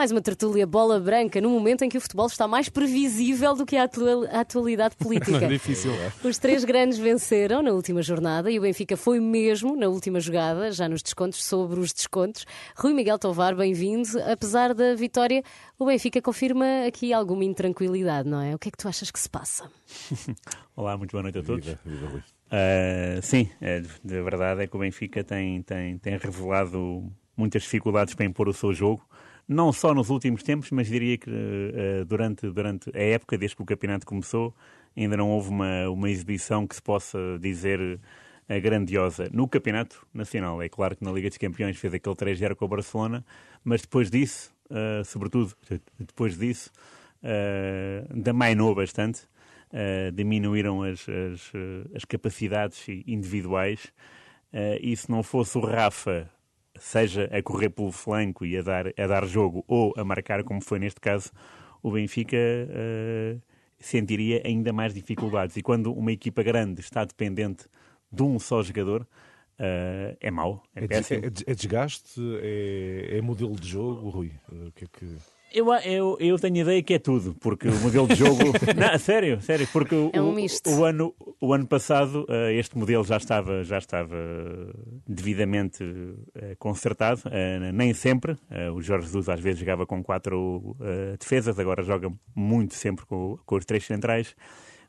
Mais uma tertúlia bola branca no momento em que o futebol está mais previsível do que a, a atualidade política. é difícil. Os três grandes venceram na última jornada e o Benfica foi mesmo na última jogada, já nos descontos sobre os descontos. Rui Miguel Tovar, bem-vindo. Apesar da vitória, o Benfica confirma aqui alguma intranquilidade, não é? O que é que tu achas que se passa? Olá, muito boa noite a todos. Viva, viva. Uh, sim, é, a verdade é que o Benfica tem, tem, tem revelado muitas dificuldades para impor o seu jogo, não só nos últimos tempos, mas diria que uh, durante, durante a época, desde que o campeonato começou, ainda não houve uma, uma exibição que se possa dizer uh, grandiosa. No campeonato nacional, é claro que na Liga dos Campeões fez aquele 3-0 com o Barcelona, mas depois disso, sobretudo depois disso, damainou bastante. Uh, diminuíram as, as, as, capacidades individuais. Uh, e se não fosse o Rafa, seja a correr pelo flanco e a dar, a dar jogo ou a marcar, como foi neste caso, o Benfica uh, sentiria ainda mais dificuldades. E quando uma equipa grande está dependente de um só jogador, é mau, é, é péssimo. É, é desgaste? É, é modelo de jogo, Rui? O que é que... Eu, eu, eu tenho ideia que é tudo, porque o modelo de jogo. não, sério, sério, porque o, é um o, o, ano, o ano passado uh, este modelo já estava, já estava devidamente uh, consertado, uh, nem sempre. o Jorge Jesus às vezes jogava com quatro defesas, agora joga muito sempre com, com os três centrais.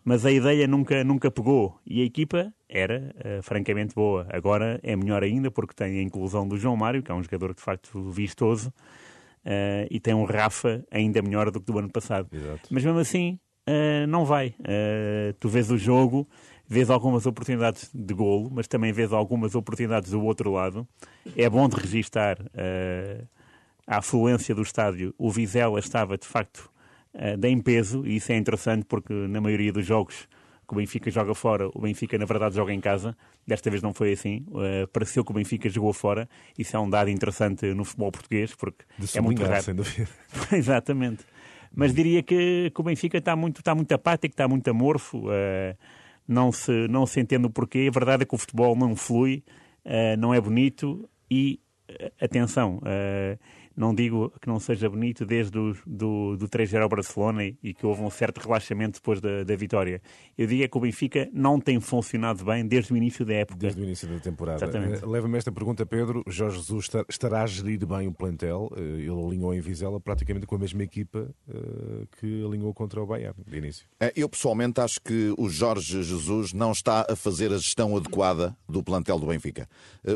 Mas a ideia nunca, nunca pegou e a equipa era francamente boa. Agora é melhor ainda porque tem a inclusão do João Mário, que é um jogador de facto vistoso. Uh, e tem um Rafa ainda melhor do que do ano passado. Exato. Mas mesmo assim, uh, não vai. Uh, tu vês o jogo, vês algumas oportunidades de golo, mas também vês algumas oportunidades do outro lado. É bom de registar a afluência do estádio. O Vizela estava, de facto, uh, em peso, e isso é interessante porque na maioria dos jogos que o Benfica joga fora, o Benfica na verdade joga em casa. Desta vez não foi assim. Uh, pareceu que o Benfica jogou fora. Isso é um dado interessante no futebol português, porque De é muito raro. sem dúvida. Exatamente. Mas diria que, que, o Benfica está muito, está muito apático, está muito amorfo. Uh, não, se, não se entende o porquê. A verdade é que o futebol não flui, uh, não é bonito e, atenção, não digo que não seja bonito desde o do, do 3-0 ao Barcelona e, e, que houve um certo relaxamento depois da, da vitória. Eu digo é que o Benfica não tem funcionado bem desde o início da época. Desde o início da temporada. Exatamente. Eh, leva-me esta pergunta, Pedro. Jorge Jesus estará a gerir bem o plantel? Eh, ele alinhou em Vizela praticamente com a mesma equipa eh, que alinhou contra o Bayern de início. Eu pessoalmente acho que o Jorge Jesus não está a fazer a gestão adequada do plantel do Benfica.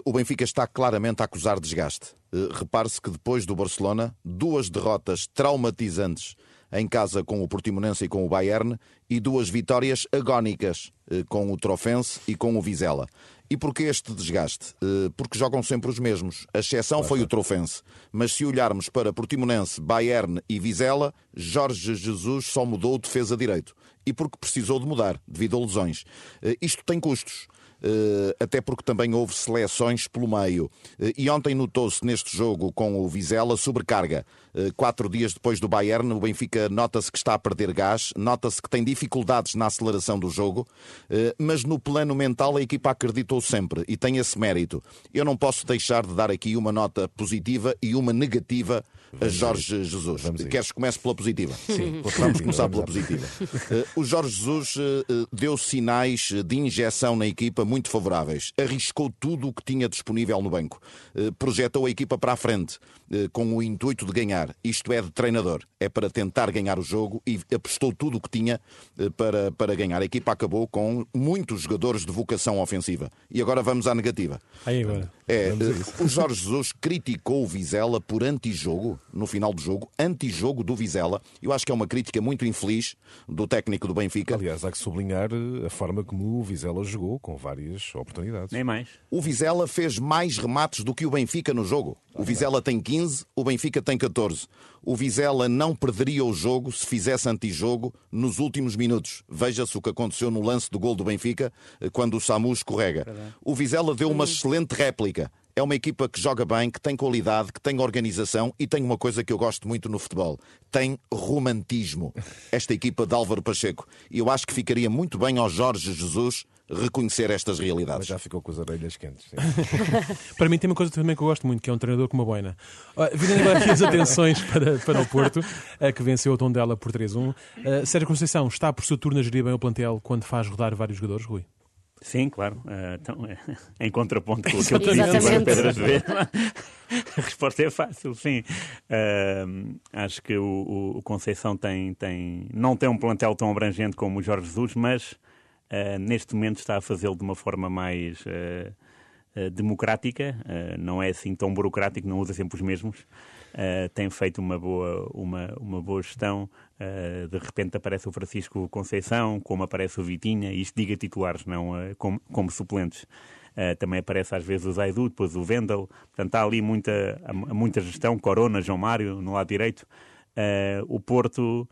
O Benfica está claramente a acusar desgaste. Repare-se que depois do Barcelona, duas derrotas traumatizantes em casa com o Portimonense e com o Bayern e duas vitórias agónicas eh, com o Trofense e com o Vizela. E porquê este desgaste? Eh, porque jogam sempre os mesmos. A exceção foi o Trofense. Mas se olharmos para Portimonense, Bayern e Vizela, Jorge Jesus só mudou o defesa direito. E porque precisou de mudar, devido a lesões. Eh, isto tem custos. Eh, até porque também houve seleções pelo meio. Eh, e ontem notou-se neste jogo com o Vizela sobrecarga. Eh, quatro dias depois do Bayern, o Benfica nota-se que está a perder gás, nota-se que tem dificuldades na aceleração do jogo, mas no plano mental a equipa acreditou sempre e tem esse mérito. Eu não posso deixar de dar aqui uma nota positiva e uma negativa a Jorge Jesus. Queres que comece pela positiva? Sim. Vamos começar pela positiva. o Jorge Jesus deu sinais de injeção na equipa muito favoráveis. Arriscou tudo o que tinha disponível no banco. Eh, projetou a equipa para a frente com o intuito de ganhar. Isto é de treinador. É para tentar ganhar o jogo e apostou tudo o que tinha eh, para, para ganhar. A equipa acabou com muitos jogadores de vocação ofensiva. E agora vamos à negativa. Aí agora. É, o Jorge Jesus criticou o Vizela por antijogo, no final do jogo, antijogo do Vizela. Eu acho que é uma crítica muito infeliz do técnico do Benfica. Aliás, há que sublinhar a forma como o Vizela jogou, com várias oportunidades. Nem mais. O Vizela fez mais remates do que o Benfica no jogo. O Vizela tem 15, o Benfica tem 14. O Vizela não perderia o jogo se fizesse antijogo nos últimos minutos. Veja-se o que aconteceu no lance do gol do Benfica, eh, quando o Samu escorrega. O Vizela deu uma excelente réplica. É uma equipa que joga bem, que tem qualidade, que tem organização e tem uma coisa que eu gosto muito no futebol: tem romantismo. Esta equipa de Álvaro Pacheco. E eu acho que ficaria muito bem ao Jorge Jesus reconhecer estas Mas realidades. já ficou com as orelhas quentes. sim. Para mim tem uma coisa também que eu gosto muito, que é um treinador com uma boina. Ora, Virando agora aqui as atenções para, para o Porto, que venceu o Tondela por 3-1. Uh, Sérgio Conceição está por seu turno a gerir bem o plantel quando faz rodar vários jogadores, Rui? Sim, claro. Eh, então, em contraponto com aquilo que disse Exatamente. agora Pedro Azevedo, a resposta é fácil, sim. Eh, acho que o, o- o Conceição tem, tem, não tem um plantel tão abrangente como o Jorge Jesus, mas eh, neste momento está a fazê-lo de uma forma mais eh, eh, democrática, não é assim tão burocrático, não usa sempre os mesmos. Tem feito uma boa, uma, uma boa gestão. De repente aparece o Francisco Conceição, como aparece o Vitinha, isto diga titulares, não como, como suplentes. Também aparece às vezes o Zaidu, depois o Vendel. Portanto, há ali muita, muita gestão. Corona, João Mário, no lado direito. O Porto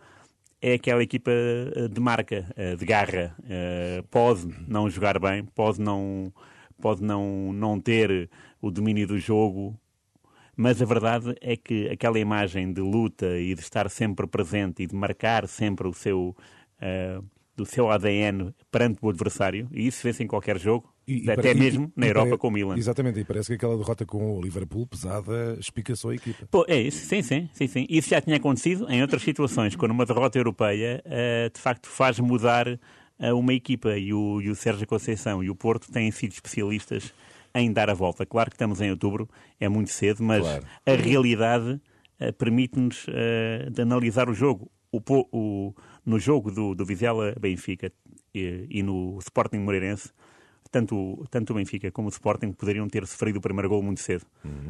é aquela equipa eh, de marca, eh, de garra. Eh, Pode não jogar bem, pode não, pode não, não ter o domínio do jogo, mas a verdade é que aquela imagem de luta e de estar sempre presente e de marcar sempre o seu, eh, do seu ADN perante o adversário, e isso vê-se em qualquer jogo, E- e até e- mesmo e na Europa pare- com o Milan. Exatamente, e parece que aquela derrota com o Liverpool pesada espicaçou a equipa. Pô, é isso, sim, sim, sim, sim. Isso já tinha acontecido em outras situações, quando uma derrota europeia eh, de facto faz mudar eh, uma equipa e o, e o Sérgio Conceição e o Porto têm sido especialistas em dar a volta. Claro que estamos em outubro, é muito cedo, mas Claro. a realidade eh, permite-nos de analisar o jogo. O, o- no jogo do, do Vizela Benfica e, e no Sporting Moreirense, tanto, o- tanto o Benfica como o Sporting poderiam ter sofrido o primeiro gol muito cedo.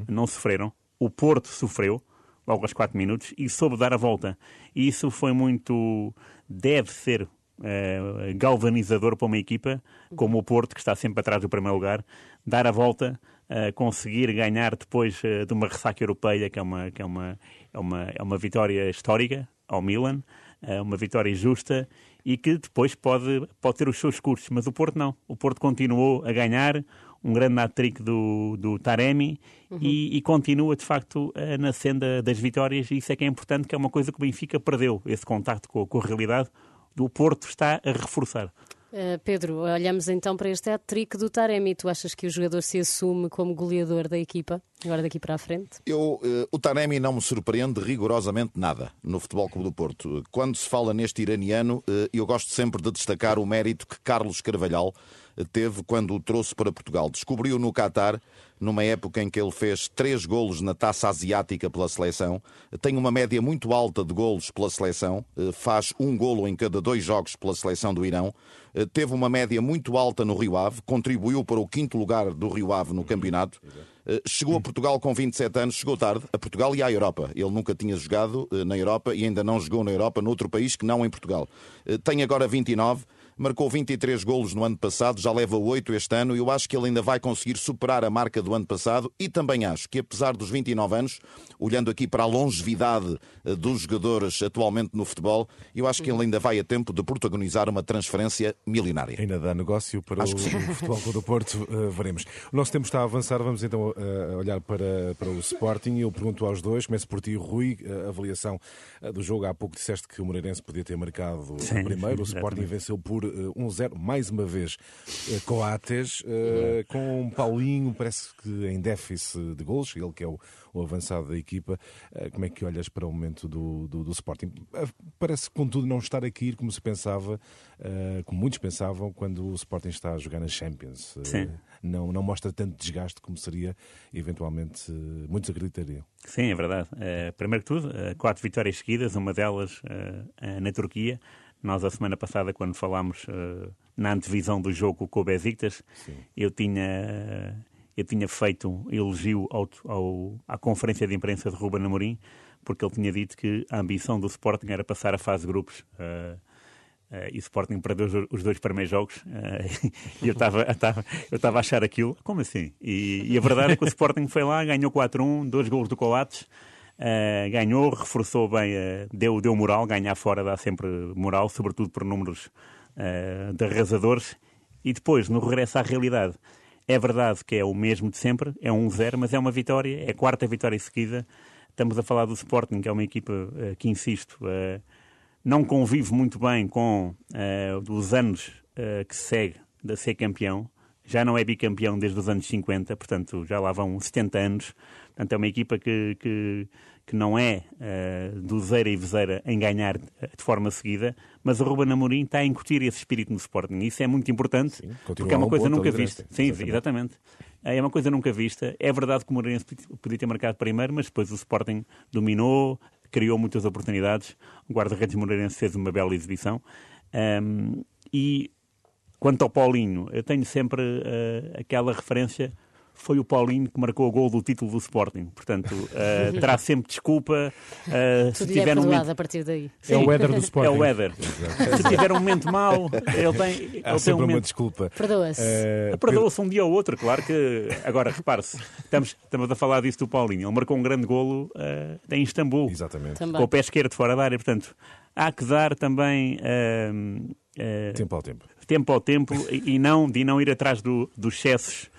Não sofreram. O Porto sofreu, logo aos 4 minutos, e soube dar a volta. E isso foi muito. deve ser eh, galvanizador para uma equipa como o Porto, que está sempre atrás do primeiro lugar, dar a volta, eh, conseguir ganhar depois eh, de uma ressaca europeia, que é uma, que é uma, é uma, é uma vitória histórica ao Milan, eh, uma vitória justa e que depois pode, pode ter os seus custos, mas o Porto não. O Porto continuou a ganhar, um grande hat-trick do, do Taremi e, e continua, de facto, eh, na senda das vitórias e isso é que é importante, que é uma coisa que o Benfica perdeu, esse contacto com, com a realidade. O Porto está a reforçar. Uh, Pedro, olhamos então para este hat-trick do Taremi. Tu achas que o jogador se assume como goleador da equipa, agora daqui para a frente? Eu, eh, o Taremi não me surpreende rigorosamente nada no Futebol Clube do Porto. Quando se fala neste iraniano, eh, eu gosto sempre de destacar o mérito que Carlos Carvalhal eh, teve quando o trouxe para Portugal. Descobriu no Qatar, numa época em que ele fez três golos na taça asiática pela seleção, tem uma média muito alta de golos pela seleção, faz um golo em cada dois jogos pela seleção do Irão, teve uma média muito alta no Rio Ave, contribuiu para o quinto lugar do Rio Ave no campeonato. Eh, Chegou a Portugal com 27 anos, chegou tarde, a Portugal e à Europa. Ele nunca tinha jogado eh, na Europa e ainda não jogou na Europa, noutro país que não em Portugal. Eh, Tem agora 29, marcou 23 golos no ano passado, já leva 8 este ano e eu acho que ele ainda vai conseguir superar a marca do ano passado e também acho que apesar dos 29 anos, olhando aqui para a longevidade eh, dos jogadores atualmente no futebol, eu acho que ele ainda vai a tempo de protagonizar uma transferência milionária. Ainda dá negócio para o, Acho o Futebol Clube do Porto, eh, veremos. O nosso tempo está a avançar, vamos então eh, olhar para, para o Sporting. Eu pergunto aos dois, começo por ti, Rui, a avaliação do jogo. Há pouco disseste que o Moreirense podia ter marcado Sim, o primeiro, o Sporting exatamente. venceu por eh, 1-0, mais uma vez, eh, Coates, eh, com Paulinho, parece que em déficit de golos, ele que é o, o avançado da equipa. Eh, Como é que olhas para o momento do, do, do Sporting? Eh, Parece, contudo, não estar aqui como se pensava, eh, como muitos pensavam, quando o Sporting está a jogar na Champions. Eh, Sim. Não, não mostra tanto desgaste como seria, eventualmente, eh, muitos acreditariam. Sim, é verdade. Eh, primeiro que tudo, eh, quatro vitórias seguidas, uma delas eh, eh, na Turquia. Nós, a semana passada, quando falámos eh, na antevisão do jogo com o Besiktas, eu tinha, eu tinha feito um elogio ao, ao- à conferência de imprensa de Ruben Amorim, porque ele tinha dito que a ambição do Sporting era passar a fase de grupos. eh, eh, e o Sporting perdeu os- os dois primeiros jogos eh, e eu estava estava- eu estava a achar aquilo, como assim? E, e a verdade é que o Sporting foi lá, ganhou 4-1, dois gols do Coates, eh, ganhou, reforçou bem, eh, deu, deu moral, ganhar fora dá sempre moral, sobretudo por números eh, de arrasadores, e depois, no regresso à realidade, é verdade que é o mesmo de sempre, é um 0, mas é uma vitória, é a quarta vitória seguida. Estamos a falar do Sporting, que é uma equipa que, insisto, não convive muito bem com os anos que se segue de ser campeão. Já não é bicampeão desde os anos 50, portanto já lá vão 70 anos. Portanto, é uma equipa que, que, que não é uh, dozeira e vezeira em ganhar de forma seguida, mas o Ruben Amorim está a incutir esse espírito no Sporting. Isso é muito importante, Sim, porque é uma coisa nunca vista. Sim, exatamente. exatamente. É uma coisa nunca vista. É verdade que o Moreirense podia ter marcado primeiro, mas depois o Sporting dominou, criou muitas oportunidades. O guarda-redes Moreirense fez uma bela exibição. Um, e quanto ao Paulinho, eu tenho sempre uh, aquela referência foi o Paulinho que marcou o gol do título do Sporting. Portanto, uh, terá sempre desculpa. Uh, se tiver é um momento... a partir daí. Sim, é o Éder do Sporting. É o Éder. se tiver um momento mau, ele tem, Há ele tem um momento... uma desculpa. Perdoa-se. Uh, Perdoa-se um dia ou outro, claro que... Agora, repare-se, estamos, estamos a falar disso do Paulinho. Ele marcou um grande golo uh, em Istambul. Exatamente. Também. Com o pé esquerdo fora da área. Portanto, há que dar também... tempo ao tempo. Tempo ao tempo e, não, de não ir atrás do, dos excessos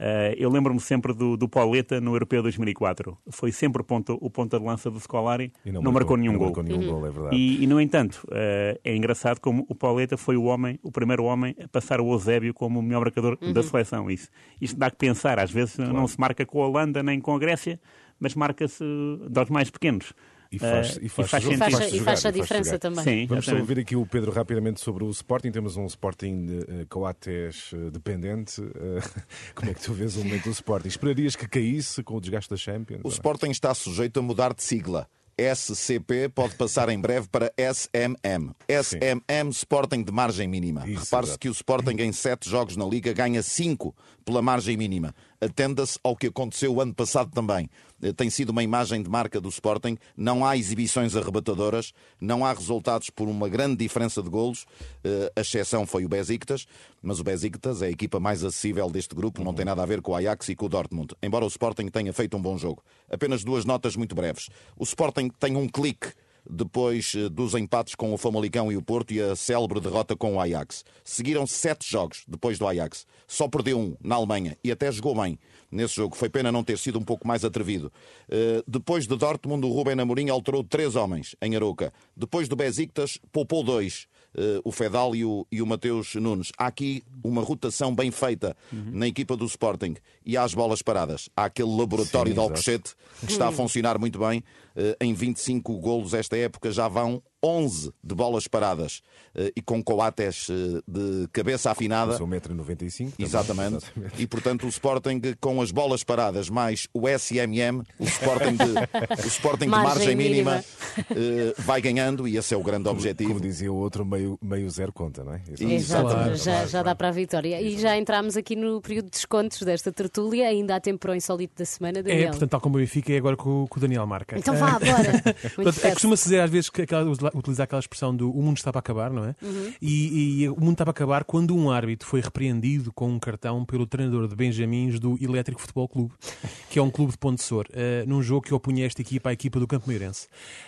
Uh, eu lembro-me sempre do, do Pauleta no Europeu 2004. Foi sempre o ponta, o ponta de lança do Scolari, e não, não marcou, marcou nenhum não gol. Marcou nenhum uhum. gol é verdade. E, e, no entanto, uh, é engraçado como o Pauleta foi o homem, o primeiro homem a passar o Eusébio como o melhor marcador uhum. da seleção. Isso, isto dá que pensar. Às vezes claro. não se marca com a Holanda nem com a Grécia, mas marca-se dos mais pequenos. E faz, uh, e faz, e faz, faz, e faz a diferença também. Sim, Vamos só ouvir aqui o Pedro rapidamente sobre o Sporting. Temos um Sporting uh, Coates uh, dependente. Uh, como é que tu vês o momento do Sporting? Esperarias que caísse com o desgaste da Champions? O Sporting está sujeito a mudar de sigla. SCP pode passar em breve para SMM. SMM Sporting de margem mínima. Repare-se que o Sporting em sete jogos na Liga ganha cinco pela margem mínima. Atenda-se ao que aconteceu o ano passado também. Eh, tem sido uma imagem de marca do Sporting. Não há exibições arrebatadoras, não há resultados por uma grande diferença de golos. Eh, a exceção foi o Besiktas, mas o Besiktas é a equipa mais acessível deste grupo, não tem nada a ver com o Ajax e com o Dortmund. Embora o Sporting tenha feito um bom jogo. Apenas duas notas muito breves. O Sporting tem um clique depois eh, dos empates com o Famalicão e o Porto e a célebre derrota com o Ajax. Seguiram sete jogos depois do Ajax. Só perdeu um na Alemanha e até jogou bem nesse jogo. Foi pena não ter sido um pouco mais atrevido. Uh, depois de Dortmund, o Rubem Amorim alterou três homens em Aroca. Depois do Besiktas, poupou dois. Uh, o Fedal e o, e o Mateus Nunes. Há aqui uma rotação bem feita uhum. na equipa do Sporting e há as bolas paradas. Há aquele laboratório Sim, de Alcochete que está a funcionar muito bem. Uh, em 25 golos esta época já vão 11 de bolas paradas uh, e com Coates uh, de cabeça afinada. Com 1,95m. Exatamente. Exatamente. E portanto o Sporting com as bolas paradas mais o SMM, o Sporting de, o Sporting de margem mínima, uh, vai ganhando e esse é o grande objetivo. Como dizia o outro, meio, meio zero conta, não é? Exatamente. Claro, já, claro, já dá para a vitória. E já entramos aqui no período de descontos desta tertúlia, ainda há tempo para o insólito da semana, Daniel. É, portanto, tal como o Benfica, é agora o, que o Daniel marca. Então vá, bora. portanto, é, costuma-se dizer às vezes que aquela, utilizar aquela expressão do o mundo está para acabar, não é? Uhum. E, e, o mundo está para acabar quando um árbitro foi repreendido com um cartão pelo treinador de Benjamins do Elétrico Futebol Clube, que é um clube de Ponte Sor, uh, num jogo que opunha esta equipa à equipa do Campo Meirense.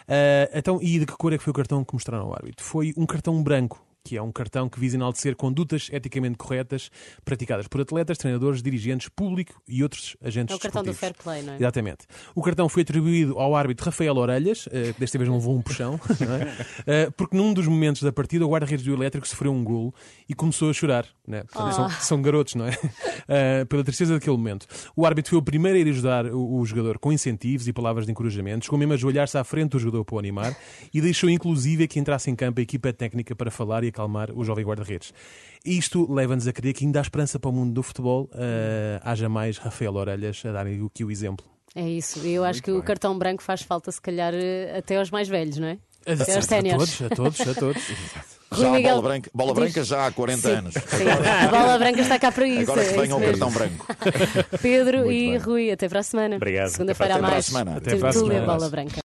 Uh, então, e de que cor é que foi o cartão que mostraram ao árbitro? Foi um cartão branco que é um cartão que visa enaltecer condutas eticamente corretas praticadas por atletas, treinadores, dirigentes, público e outros agentes É o cartão do fair play, não é? Exatamente. O cartão foi atribuído ao árbitro Rafael Orelhas, uh, desta vez não levou um puxão, é? uh, porque num dos momentos da partida o guarda-redes do Elétrico sofreu um golo e começou a chorar. Né? Portanto, oh. são, são, garotos, não é? Uh, pela tristeza daquele momento. O árbitro foi o primeiro a ir ajudar o, o jogador com incentivos e palavras de encorajamento, chegou mesmo a ajoelhar-se à frente do jogador para o animar e deixou inclusive que entrasse em campo a equipa técnica para falar e acalmar o jovem guarda-redes. Isto leva-nos a crer que ainda há esperança para o mundo do futebol, uh, haja mais Rafael Orelhas a darem aqui o exemplo. É isso, eu acho Muito que bem. o cartão branco faz falta, se calhar, eh, até aos mais velhos, não é? A, até aos séniores. A todos, a todos, a todos. Já a bola branca, bola branca já há 40 sim, anos. Sim. A bola branca está cá para isso. Agora que venha é o cartão branco. Pedro Muito e bem. Rui, até para a semana. Obrigado. Segunda-feira a mais. Até para a semana. Até para a semana. Bola branca.